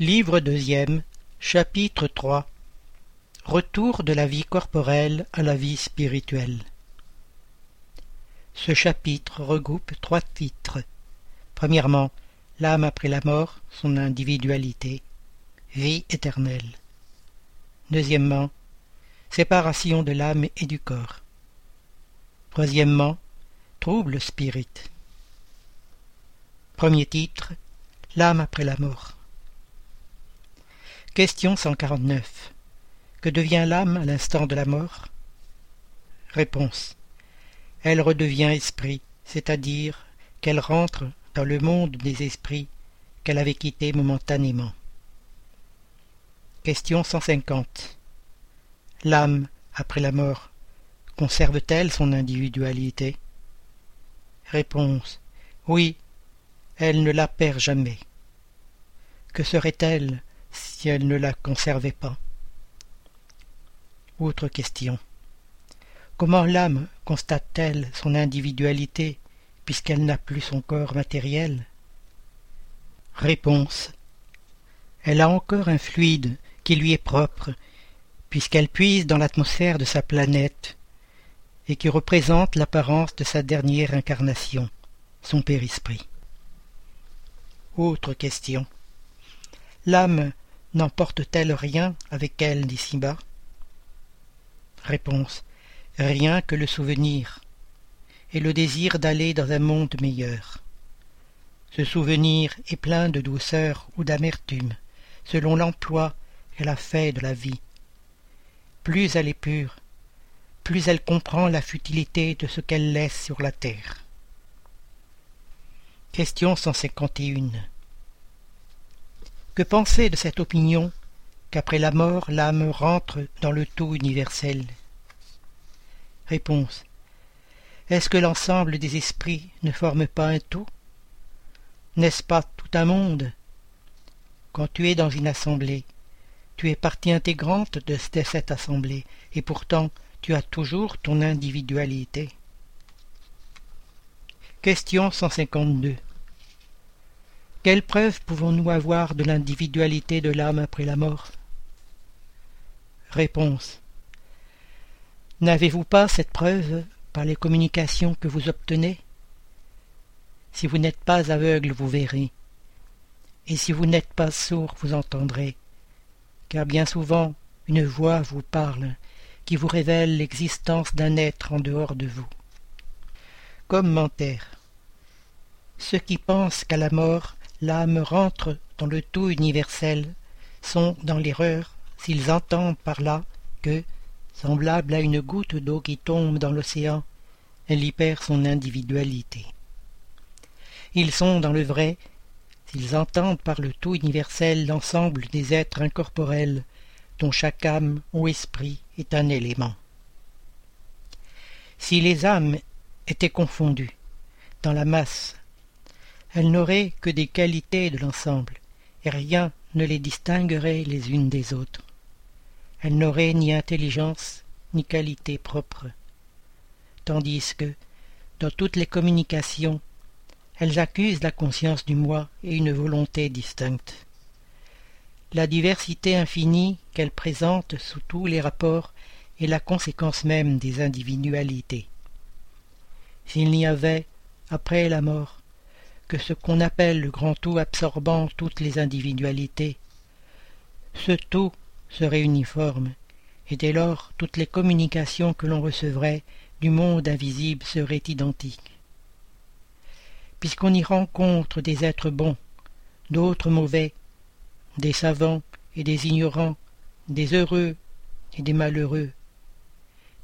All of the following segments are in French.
Livre deuxième, chapitre 3 Retour de la vie corporelle à la vie spirituelle. Ce chapitre regroupe trois titres. Premièrement, l'âme après la mort, son individualité, vie éternelle. Deuxièmement, séparation de l'âme et du corps. Troisièmement, trouble spirit. Premier titre, l'âme après la mort. Question 149. Que devient l'âme à l'instant de la mort? Réponse. Elle redevient esprit, c'est-à-dire qu'elle rentre dans le monde des esprits qu'elle avait quitté momentanément. Question 150. L'âme, après la mort, conserve-t-elle son individualité? Réponse. Oui, elle ne la perd jamais. Que serait-elle si elle ne la conservait pas Autre question. Comment l'âme constate-t-elle son individualité puisqu'elle n'a plus son corps matériel? Réponse. Elle a encore un fluide qui lui est propre, puisqu'elle puise dans l'atmosphère de sa planète, et qui représente l'apparence de sa dernière incarnation, son père-esprit. Autre question. L'âme n'emporte-t-elle rien avec elle d'ici-bas Réponse. Rien que le souvenir et le désir d'aller dans un monde meilleur. Ce souvenir est plein de douceur ou d'amertume, selon l'emploi qu'elle a fait de la vie. Plus elle est pure, plus elle comprend la futilité de ce qu'elle laisse sur la terre. Question 151 que penser de cette opinion qu'après la mort l'âme rentre dans le tout universel? Réponse. Est-ce que l'ensemble des esprits ne forme pas un tout? N'est-ce pas tout un monde? Quand tu es dans une assemblée, tu es partie intégrante de cette assemblée, et pourtant tu as toujours ton individualité. Question 152 quelle preuve pouvons-nous avoir de l'individualité de l'âme après la mort? Réponse. N'avez-vous pas cette preuve par les communications que vous obtenez? Si vous n'êtes pas aveugle, vous verrez. Et si vous n'êtes pas sourd, vous entendrez. Car bien souvent, une voix vous parle qui vous révèle l'existence d'un être en dehors de vous. Commentaire. Ceux qui pensent qu'à la mort l'âme rentre dans le tout universel sont dans l'erreur s'ils entendent par là que, semblable à une goutte d'eau qui tombe dans l'océan, elle y perd son individualité. Ils sont dans le vrai s'ils entendent par le tout universel l'ensemble des êtres incorporels dont chaque âme ou esprit est un élément. Si les âmes étaient confondues dans la masse elles n'auraient que des qualités de l'ensemble, et rien ne les distinguerait les unes des autres. Elles n'auraient ni intelligence, ni qualité propre, tandis que, dans toutes les communications, elles accusent la conscience du moi et une volonté distincte. La diversité infinie qu'elles présentent sous tous les rapports est la conséquence même des individualités. S'il n'y avait, après la mort, que ce qu'on appelle le grand tout absorbant toutes les individualités. Ce tout serait uniforme, et dès lors toutes les communications que l'on recevrait du monde invisible seraient identiques. Puisqu'on y rencontre des êtres bons, d'autres mauvais, des savants et des ignorants, des heureux et des malheureux,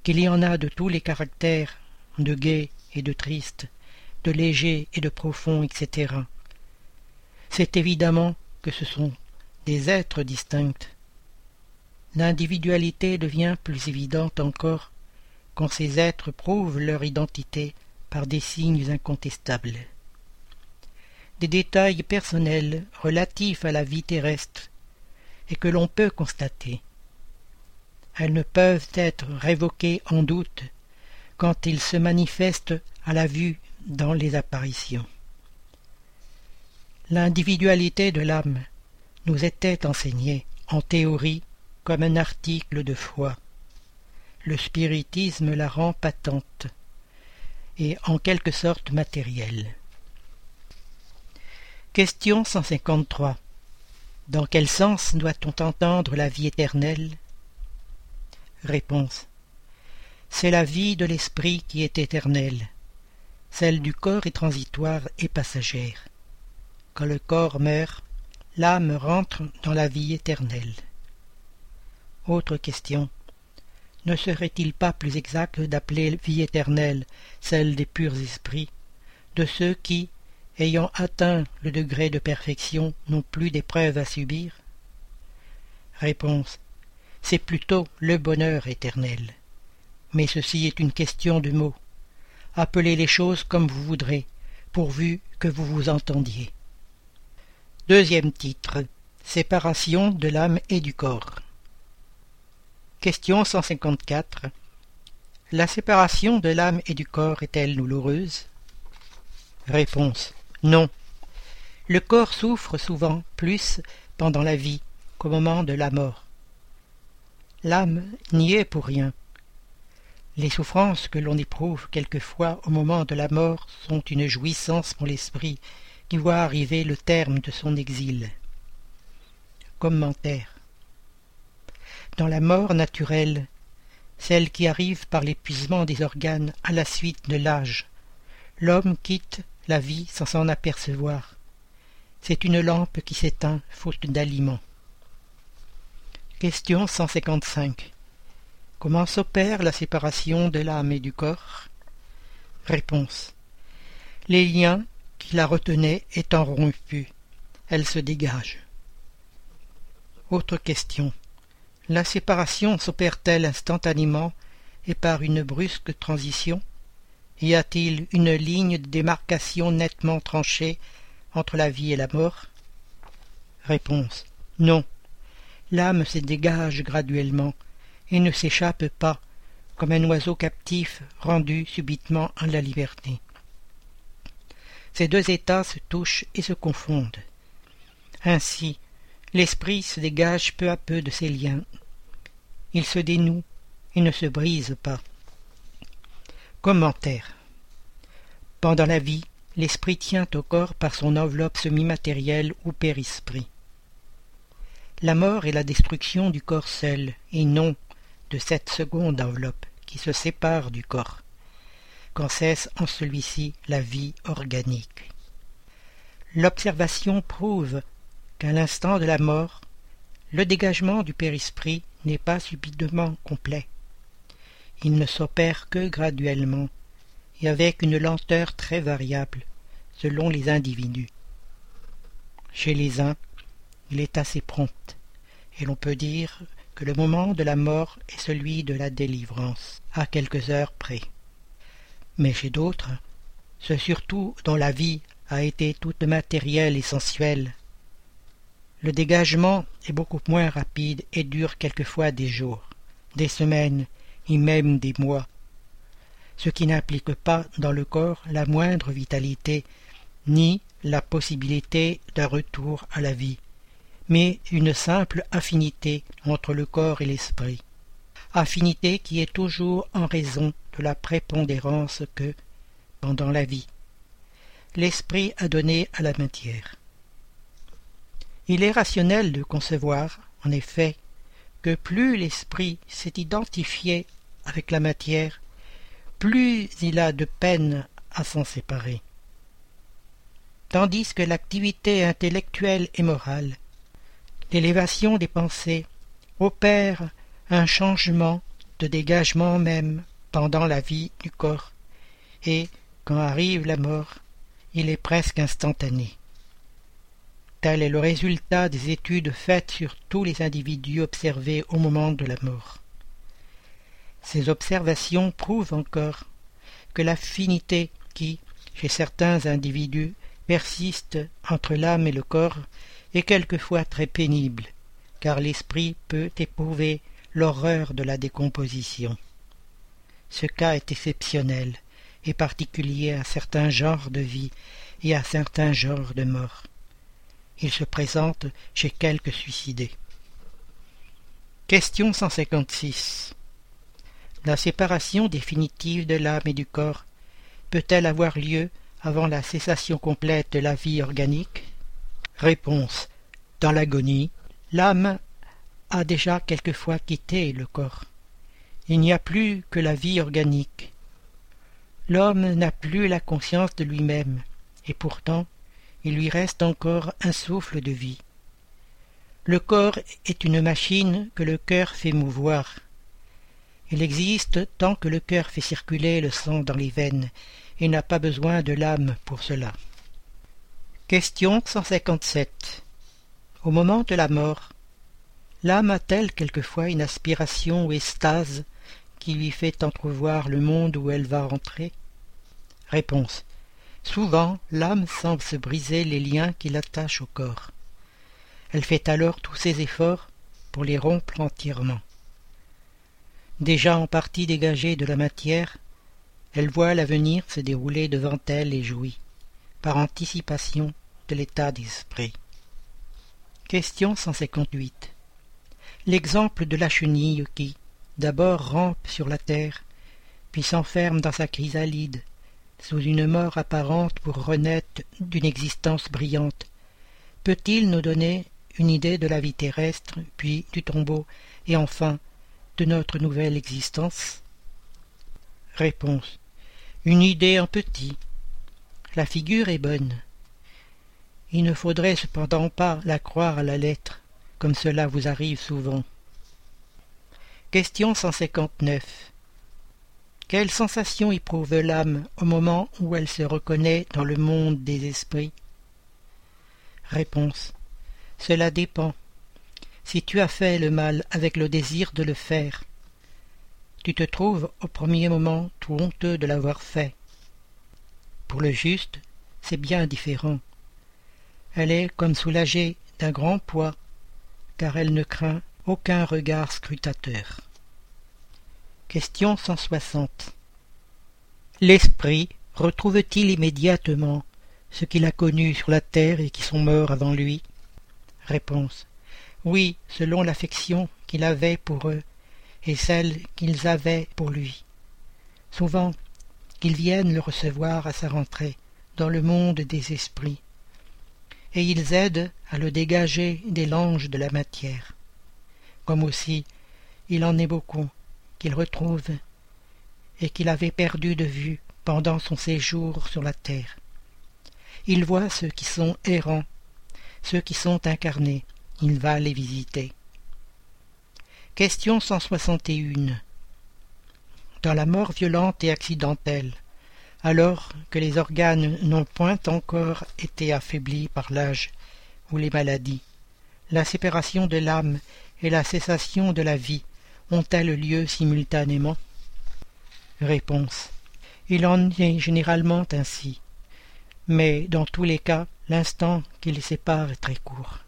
qu'il y en a de tous les caractères, de gais et de tristes, de léger et de profond, etc. C'est évidemment que ce sont des êtres distincts. L'individualité devient plus évidente encore quand ces êtres prouvent leur identité par des signes incontestables. Des détails personnels relatifs à la vie terrestre et que l'on peut constater. Elles ne peuvent être révoquées en doute quand ils se manifestent à la vue dans les apparitions. L'individualité de l'âme nous était enseigné, en théorie, comme un article de foi. Le spiritisme la rend patente et en quelque sorte matérielle. Question 153. Dans quel sens doit-on entendre la vie éternelle? Réponse. C'est la vie de l'esprit qui est éternelle. Celle du corps est transitoire et passagère. Quand le corps meurt, l'âme rentre dans la vie éternelle. Autre question. Ne serait-il pas plus exact d'appeler vie éternelle celle des purs esprits, de ceux qui, ayant atteint le degré de perfection, n'ont plus d'épreuves à subir? Réponse. C'est plutôt le bonheur éternel. Mais ceci est une question de mots. Appelez les choses comme vous voudrez, pourvu que vous vous entendiez. Deuxième titre. Séparation de l'âme et du corps. Question 154. La séparation de l'âme et du corps est-elle douloureuse? Réponse. Non. Le corps souffre souvent plus pendant la vie qu'au moment de la mort. L'âme n'y est pour rien. Les souffrances que l'on éprouve quelquefois au moment de la mort sont une jouissance pour l'esprit qui voit arriver le terme de son exil. Commentaire. Dans la mort naturelle, celle qui arrive par l'épuisement des organes à la suite de l'âge, l'homme quitte la vie sans s'en apercevoir. C'est une lampe qui s'éteint faute d'aliments. Question 155. Comment s'opère la séparation de l'âme et du corps? Réponse. Les liens qui la retenaient étant rompus, elle se dégage. Autre question. La séparation s'opère-t-elle instantanément et par une brusque transition? Y a-t-il une ligne de démarcation nettement tranchée entre la vie et la mort? Réponse. Non. L'âme se dégage graduellement et ne s'échappe pas, comme un oiseau captif rendu subitement à la liberté. Ces deux états se touchent et se confondent. Ainsi, l'esprit se dégage peu à peu de ses liens. Il se dénoue et ne se brise pas. Commentaire. Pendant la vie, l'esprit tient au corps par son enveloppe semi-matérielle ou périsprit. La mort est la destruction du corps seul, et non de cette seconde enveloppe qui se sépare du corps, quand cesse en celui-ci la vie organique. L'observation prouve qu'à l'instant de la mort, le dégagement du périsprit n'est pas subitement complet. Il ne s'opère que graduellement et avec une lenteur très variable selon les individus. Chez les uns, il est assez prompt, et l'on peut dire le moment de la mort est celui de la délivrance, à quelques heures près. Mais chez d'autres, ceux surtout dont la vie a été toute matérielle et sensuelle, le dégagement est beaucoup moins rapide et dure quelquefois des jours, des semaines et même des mois, ce qui n'implique pas dans le corps la moindre vitalité ni la possibilité d'un retour à la vie mais une simple affinité entre le corps et l'esprit, affinité qui est toujours en raison de la prépondérance que, pendant la vie, l'esprit a donnée à la matière. Il est rationnel de concevoir, en effet, que plus l'esprit s'est identifié avec la matière, plus il a de peine à s'en séparer. Tandis que l'activité intellectuelle et morale l'élévation des pensées opère un changement de dégagement même pendant la vie du corps, et, quand arrive la mort, il est presque instantané. Tel est le résultat des études faites sur tous les individus observés au moment de la mort. Ces observations prouvent encore que l'affinité qui, chez certains individus, persiste entre l'âme et le corps est quelquefois très pénible, car l'esprit peut éprouver l'horreur de la décomposition. Ce cas est exceptionnel et particulier à certains genres de vie et à certains genres de mort. il se présente chez quelques suicidés. Question 156. La séparation définitive de l'âme et du corps peut-elle avoir lieu avant la cessation complète de la vie organique? Réponse. Dans l'agonie, l'âme a déjà quelquefois quitté le corps. Il n'y a plus que la vie organique. L'homme n'a plus la conscience de lui-même, et pourtant il lui reste encore un souffle de vie. Le corps est une machine que le cœur fait mouvoir. Il existe tant que le cœur fait circuler le sang dans les veines et n'a pas besoin de l'âme pour cela. Question 157. Au moment de la mort, l'âme a-t-elle quelquefois une aspiration ou extase qui lui fait entrevoir le monde où elle va rentrer? Réponse. Souvent, l'âme semble se briser les liens qui l'attachent au corps. Elle fait alors tous ses efforts pour les rompre entièrement. Déjà en partie dégagée de la matière, elle voit l'avenir se dérouler devant elle et jouit, par anticipation de l'état d'esprit. Question 158. L'exemple de la chenille qui, d'abord rampe sur la terre, puis s'enferme dans sa chrysalide, sous une mort apparente pour renaître d'une existence brillante, peut-il nous donner une idée de la vie terrestre, puis du tombeau, et enfin de notre nouvelle existence? Réponse. Une idée en petit. La figure est bonne. Il ne faudrait cependant pas la croire à la lettre, comme cela vous arrive souvent. Question 159. Quelle sensation éprouve l'âme au moment où elle se reconnaît dans le monde des esprits? Réponse. Cela dépend. Si tu as fait le mal avec le désir de le faire, tu te trouves au premier moment tout honteux de l'avoir fait. Pour le juste, c'est bien différent. Elle est comme soulagée d'un grand poids, car elle ne craint aucun regard scrutateur. Question 160. L'esprit retrouve-t-il immédiatement ceux qu'il a connus sur la terre et qui sont morts avant lui? Réponse. Oui, selon l'affection qu'il avait pour eux et celle qu'ils avaient pour lui. Souvent, qu'ils viennent le recevoir à sa rentrée dans le monde des esprits, et ils aident à le dégager des langes de la matière. Comme aussi, il en est beaucoup qu'il retrouve et qu'il avait perdu de vue pendant son séjour sur la terre. Il voit ceux qui sont errants ceux qui sont incarnés, il va les visiter. Question 161. Dans la mort violente et accidentelle, alors que les organes n'ont point encore été affaiblis par l'âge ou les maladies, la séparation de l'âme et la cessation de la vie ont-elles lieu simultanément? Réponse. Il en est généralement ainsi, mais dans tous les cas L'instant qui les sépare est très court.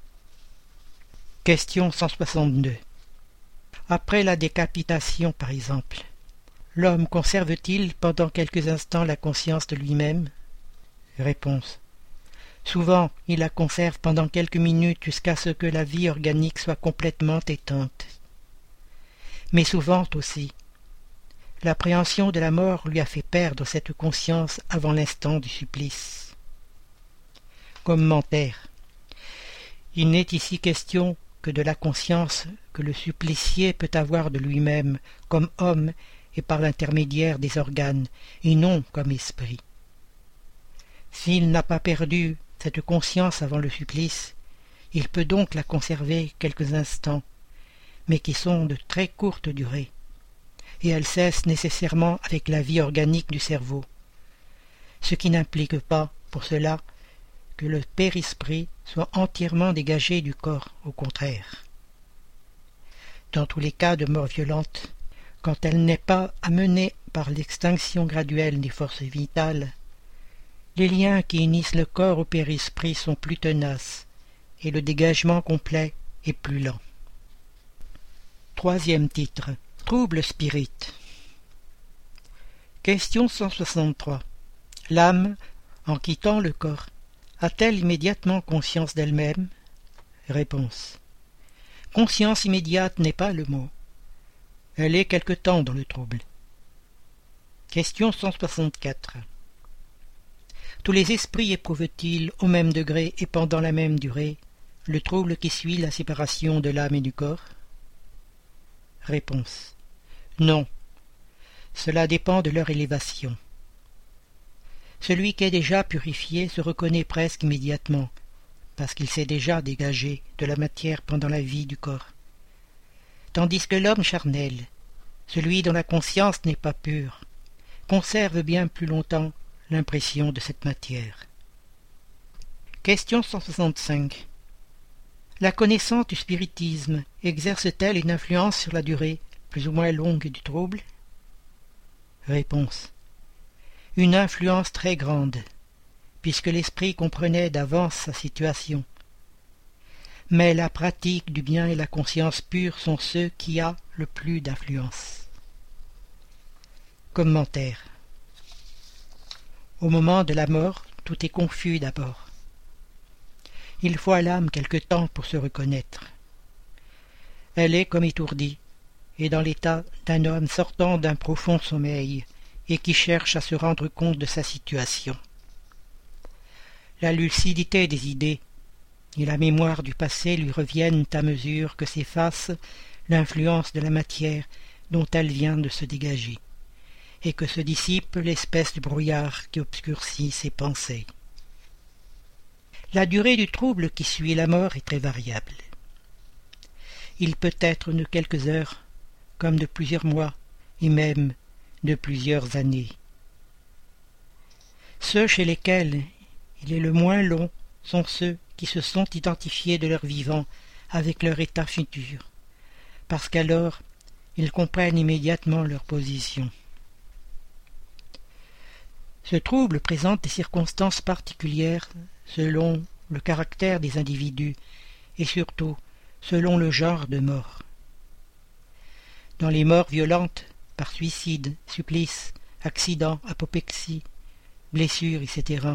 Question 162. Après la décapitation, par exemple, l'homme conserve-t-il pendant quelques instants la conscience de lui-même? Réponse. Souvent, il la conserve pendant quelques minutes jusqu'à ce que la vie organique soit complètement éteinte. Mais souvent aussi, l'appréhension de la mort lui a fait perdre cette conscience avant l'instant du supplice. Commentaire. Il n'est ici question que de la conscience que le supplicié peut avoir de lui-même comme homme et par l'intermédiaire des organes, et non comme esprit. S'il n'a pas perdu cette conscience avant le supplice, il peut donc la conserver quelques instants, mais qui sont de très courte durée, et elle cesse nécessairement avec la vie organique du cerveau, ce qui n'implique pas, pour cela, que le périsprit soit entièrement dégagé du corps, au contraire. Dans tous les cas de mort violente, quand elle n'est pas amenée par l'extinction graduelle des forces vitales, les liens qui unissent le corps au périsprit sont plus tenaces, et le dégagement complet est plus lent. Troisième titre. Trouble spirit. Question 163. L'âme, en quittant le corps, A-t-elle immédiatement conscience d'elle-même? Réponse. Conscience immédiate n'est pas le mot. Elle est quelque temps dans le trouble. Question 164. Tous les esprits éprouvent-ils au même degré et pendant la même durée le trouble qui suit la séparation de l'âme et du corps? Réponse. Non. Cela dépend de leur élévation. Celui qui est déjà purifié se reconnaît presque immédiatement, parce qu'il s'est déjà dégagé de la matière pendant la vie du corps. Tandis que l'homme charnel, celui dont la conscience n'est pas pure, conserve bien plus longtemps l'impression de cette matière. Question 165. La connaissance du spiritisme exerce-t-elle une influence sur la durée plus ou moins longue du trouble? Réponse une influence très grande, puisque l'esprit comprenait d'avance sa situation. Mais la pratique du bien et la conscience pure sont ceux qui a le plus d'influence. Commentaire Au moment de la mort, tout est confus d'abord. Il faut à l'âme quelque temps pour se reconnaître. Elle est comme étourdie, et dans l'état d'un homme sortant d'un profond sommeil, et qui cherche à se rendre compte de sa situation. La lucidité des idées et la mémoire du passé lui reviennent à mesure que s'efface l'influence de la matière dont elle vient de se dégager, et que se dissipe l'espèce de brouillard qui obscurcit ses pensées. La durée du trouble qui suit la mort est très variable. Il peut être de quelques heures, comme de plusieurs mois, et même de plusieurs années. Ceux chez lesquels il est le moins long sont ceux qui se sont identifiés de leur vivant avec leur état futur, parce qu'alors ils comprennent immédiatement leur position. Ce trouble présente des circonstances particulières selon le caractère des individus et surtout selon le genre de mort. Dans les morts violentes, par suicide, supplice, accident, apoplexie, blessure, etc.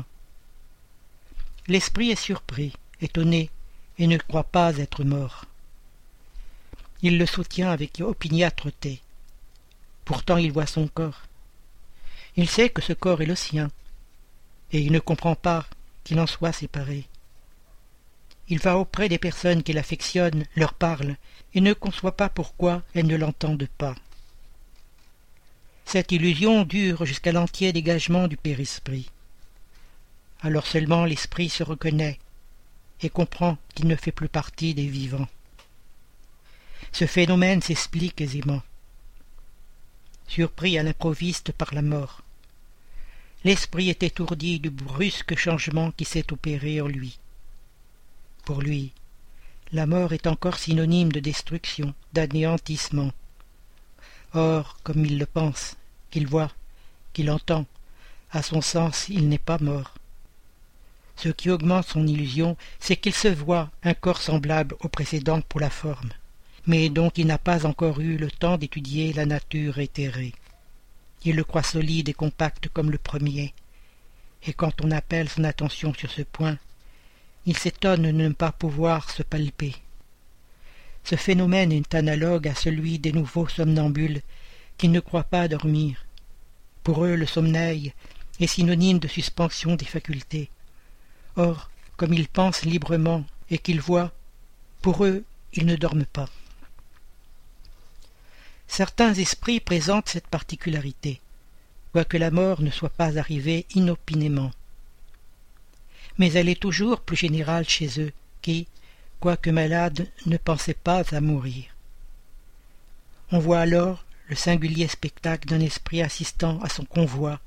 L'esprit est surpris, étonné, et ne croit pas être mort. Il le soutient avec opiniâtreté. Pourtant il voit son corps. Il sait que ce corps est le sien, et il ne comprend pas qu'il en soit séparé. Il va auprès des personnes qu'il affectionne, leur parle, et ne conçoit pas pourquoi elles ne l'entendent pas. Cette illusion dure jusqu'à l'entier dégagement du périsprit. Alors seulement l'esprit se reconnaît et comprend qu'il ne fait plus partie des vivants. Ce phénomène s'explique aisément. Surpris à l'improviste par la mort, l'esprit est étourdi du brusque changement qui s'est opéré en lui. Pour lui, la mort est encore synonyme de destruction, d'anéantissement, Or, comme il le pense, qu'il voit, qu'il entend, à son sens il n'est pas mort. Ce qui augmente son illusion, c'est qu'il se voit un corps semblable au précédent pour la forme, mais dont il n'a pas encore eu le temps d'étudier la nature éthérée. Il le croit solide et compact comme le premier, et quand on appelle son attention sur ce point, il s'étonne de ne pas pouvoir se palper. Ce phénomène est analogue à celui des nouveaux somnambules qui ne croient pas dormir. Pour eux, le sommeil est synonyme de suspension des facultés. Or, comme ils pensent librement et qu'ils voient, pour eux, ils ne dorment pas. Certains esprits présentent cette particularité, quoique la mort ne soit pas arrivée inopinément. Mais elle est toujours plus générale chez eux, qui, quoique malade, ne pensait pas à mourir. On voit alors le singulier spectacle d'un esprit assistant à son convoi,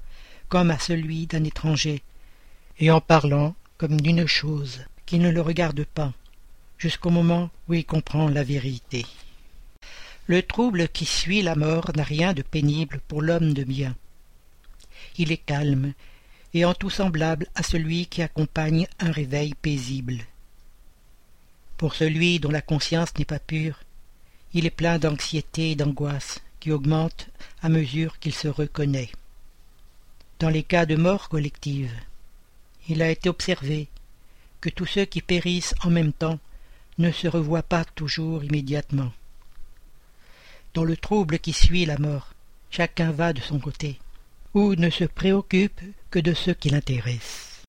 comme à celui d'un étranger, et en parlant comme d'une chose qui ne le regarde pas, jusqu'au moment où il comprend la vérité. Le trouble qui suit la mort n'a rien de pénible pour l'homme de bien. Il est calme, et en tout semblable à celui qui accompagne un réveil paisible. Pour celui dont la conscience n'est pas pure, il est plein d'anxiété et d'angoisse qui augmentent à mesure qu'il se reconnaît. Dans les cas de mort collective, il a été observé que tous ceux qui périssent en même temps ne se revoient pas toujours immédiatement. Dans le trouble qui suit la mort, chacun va de son côté, ou ne se préoccupe que de ce qui l'intéresse.